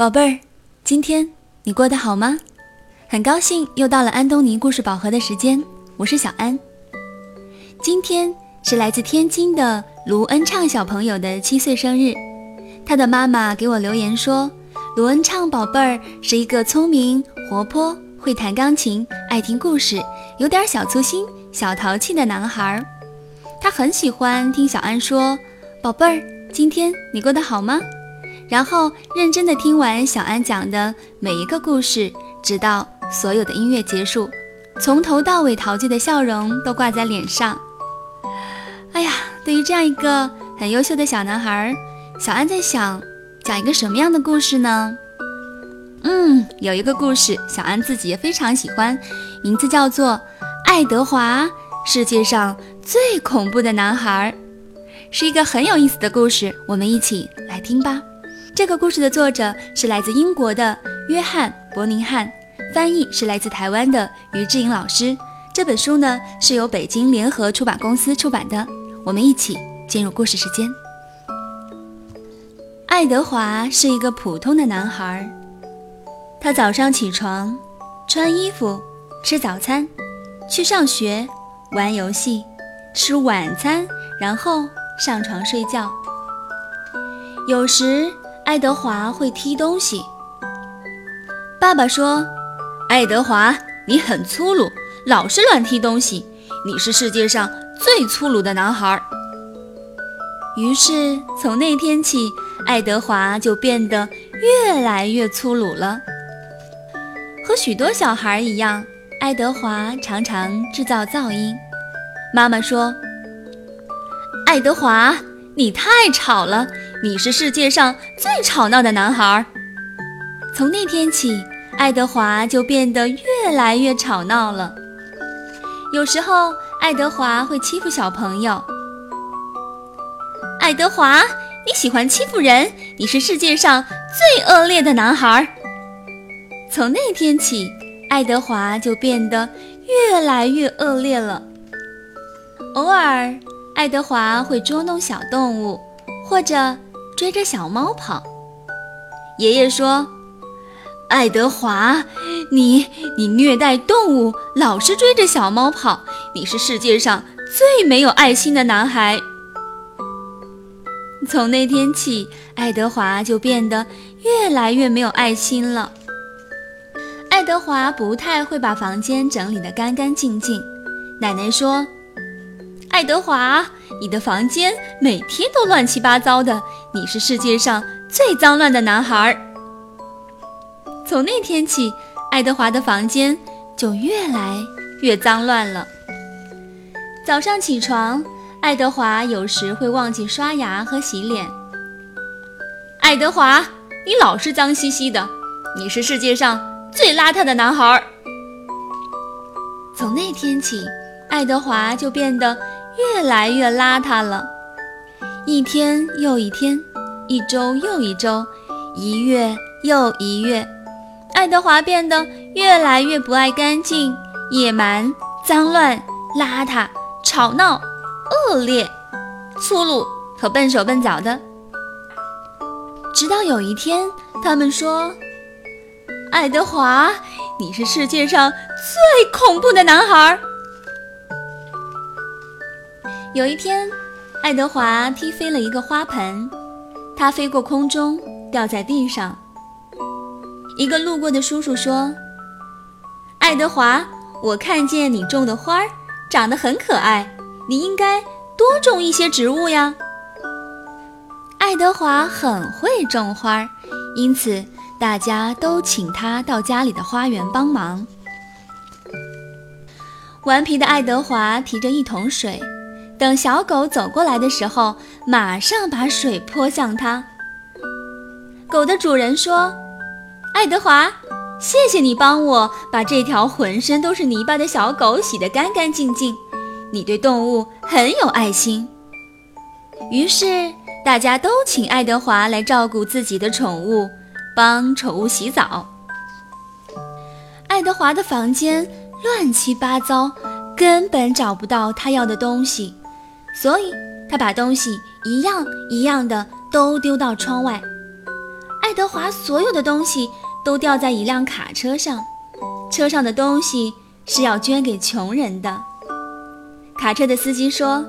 宝贝儿，今天你过得好吗？很高兴又到了安东尼故事宝盒的时间，我是小安。今天是来自天津的卢恩畅小朋友的七岁生日，他的妈妈给我留言说，卢恩畅宝贝儿是一个聪明、活泼、会弹钢琴、爱听故事、有点小粗心、小淘气的男孩。他很喜欢听小安说：“宝贝儿，今天你过得好吗？”然后认真的听完小安讲的每一个故事，直到所有的音乐结束，从头到尾陶醉的笑容都挂在脸上。哎呀，对于这样一个很优秀的小男孩，小安在想讲一个什么样的故事呢？嗯，有一个故事，小安自己也非常喜欢，名字叫做《爱德华，世界上最恐怖的男孩》，是一个很有意思的故事，我们一起来听吧。这个故事的作者是来自英国的约翰·伯宁汉，翻译是来自台湾的于志颖老师。这本书呢是由北京联合出版公司出版的。我们一起进入故事时间。爱德华是一个普通的男孩，他早上起床，穿衣服，吃早餐，去上学，玩游戏，吃晚餐，然后上床睡觉。有时。爱德华会踢东西。爸爸说：“爱德华，你很粗鲁，老是乱踢东西，你是世界上最粗鲁的男孩。”于是从那天起，爱德华就变得越来越粗鲁了。和许多小孩一样，爱德华常常制造噪音。妈妈说：“爱德华，你太吵了。”你是世界上最吵闹的男孩。从那天起，爱德华就变得越来越吵闹了。有时候，爱德华会欺负小朋友。爱德华，你喜欢欺负人，你是世界上最恶劣的男孩。从那天起，爱德华就变得越来越恶劣了。偶尔，爱德华会捉弄小动物，或者。追着小猫跑，爷爷说：“爱德华，你你虐待动物，老是追着小猫跑，你是世界上最没有爱心的男孩。”从那天起，爱德华就变得越来越没有爱心了。爱德华不太会把房间整理得干干净净，奶奶说：“爱德华。”你的房间每天都乱七八糟的，你是世界上最脏乱的男孩。从那天起，爱德华的房间就越来越脏乱了。早上起床，爱德华有时会忘记刷牙和洗脸。爱德华，你老是脏兮兮的，你是世界上最邋遢的男孩。从那天起，爱德华就变得。越来越邋遢了，一天又一天，一周又一周，一月又一月，爱德华变得越来越不爱干净、野蛮、脏乱、邋遢、吵闹、恶劣、粗鲁和笨手笨脚的。直到有一天，他们说：“爱德华，你是世界上最恐怖的男孩。”有一天，爱德华踢飞了一个花盆，它飞过空中，掉在地上。一个路过的叔叔说：“爱德华，我看见你种的花儿长得很可爱，你应该多种一些植物呀。”爱德华很会种花，因此大家都请他到家里的花园帮忙。顽皮的爱德华提着一桶水。等小狗走过来的时候，马上把水泼向它。狗的主人说：“爱德华，谢谢你帮我把这条浑身都是泥巴的小狗洗得干干净净。你对动物很有爱心。”于是大家都请爱德华来照顾自己的宠物，帮宠物洗澡。爱德华的房间乱七八糟，根本找不到他要的东西。所以，他把东西一样一样的都丢到窗外。爱德华所有的东西都掉在一辆卡车上，车上的东西是要捐给穷人的。卡车的司机说：“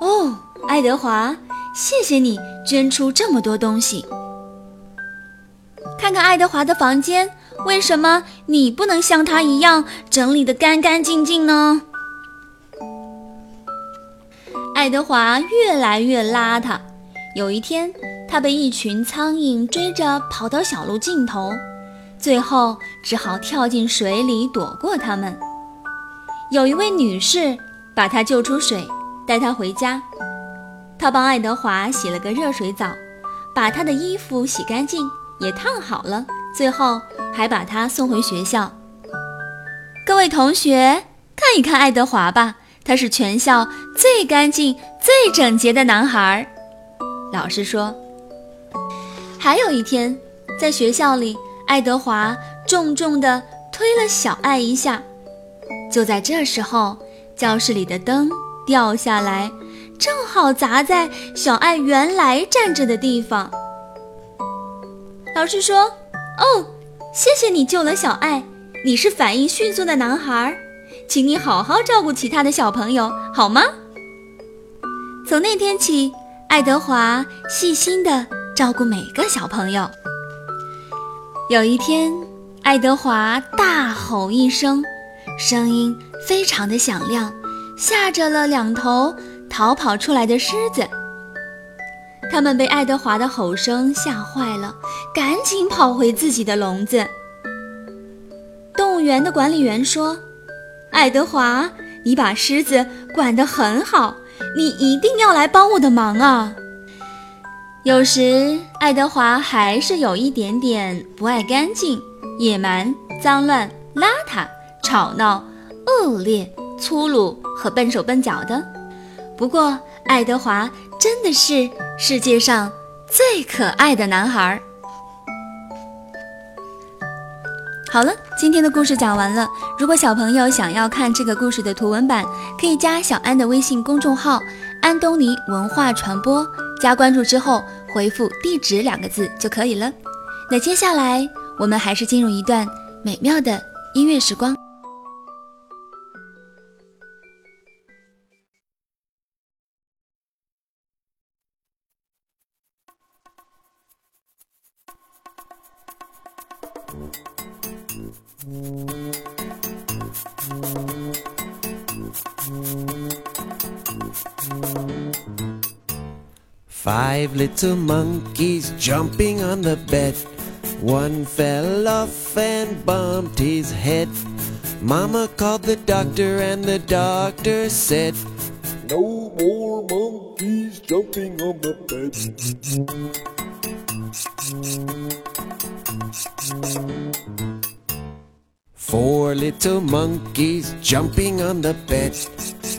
哦，爱德华，谢谢你捐出这么多东西。看看爱德华的房间，为什么你不能像他一样整理得干干净净呢？”爱德华越来越邋遢。有一天，他被一群苍蝇追着跑到小路尽头，最后只好跳进水里躲过他们。有一位女士把他救出水，带他回家。她帮爱德华洗了个热水澡，把他的衣服洗干净，也烫好了，最后还把他送回学校。各位同学，看一看爱德华吧。他是全校最干净、最整洁的男孩，老师说。还有一天，在学校里，爱德华重重地推了小爱一下。就在这时候，教室里的灯掉下来，正好砸在小爱原来站着的地方。老师说：“哦，谢谢你救了小爱，你是反应迅速的男孩。”请你好好照顾其他的小朋友，好吗？从那天起，爱德华细心地照顾每个小朋友。有一天，爱德华大吼一声，声音非常的响亮，吓着了两头逃跑出来的狮子。他们被爱德华的吼声吓坏了，赶紧跑回自己的笼子。动物园的管理员说。爱德华，你把狮子管得很好，你一定要来帮我的忙啊！有时，爱德华还是有一点点不爱干净、野蛮、脏乱、邋遢、吵闹、恶劣、粗鲁和笨手笨脚的。不过，爱德华真的是世界上最可爱的男孩。好了，今天的故事讲完了。如果小朋友想要看这个故事的图文版，可以加小安的微信公众号“安东尼文化传播”，加关注之后回复“地址”两个字就可以了。那接下来我们还是进入一段美妙的音乐时光。Five little monkeys jumping on the bed. One fell off and bumped his head. Mama called the doctor, and the doctor said, No more monkeys jumping on the bed. Four little monkeys jumping on the bed.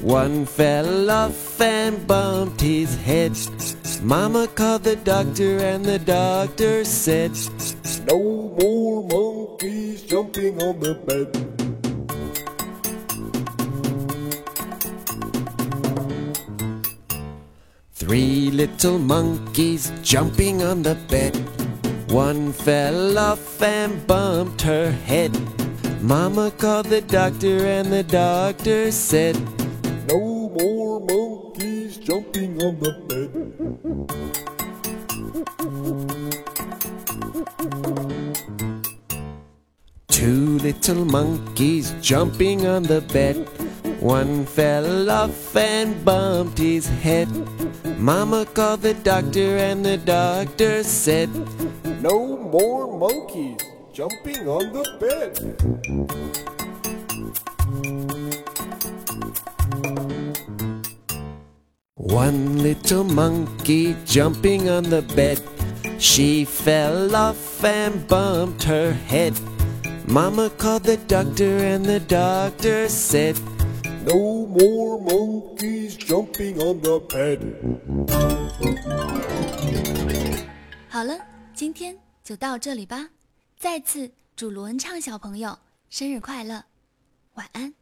One fell off and bumped his head. Mama called the doctor, and the doctor said, No more monkeys jumping on the bed. Three little monkeys jumping on the bed. One fell off and bumped her head. Mama called the doctor, and the doctor said, No more monkeys jumping on the bed. Two little monkeys jumping on the bed. One fell off and bumped his head. Mama called the doctor, and the doctor said, No more monkeys jumping on the bed. One little monkey jumping on the bed. She fell off and bumped her head. Mama called the doctor, and the doctor said, No more monkeys jumping on the bed. 好了，今天就到这里吧。 再次祝罗恩畅小朋友生日快乐，晚安。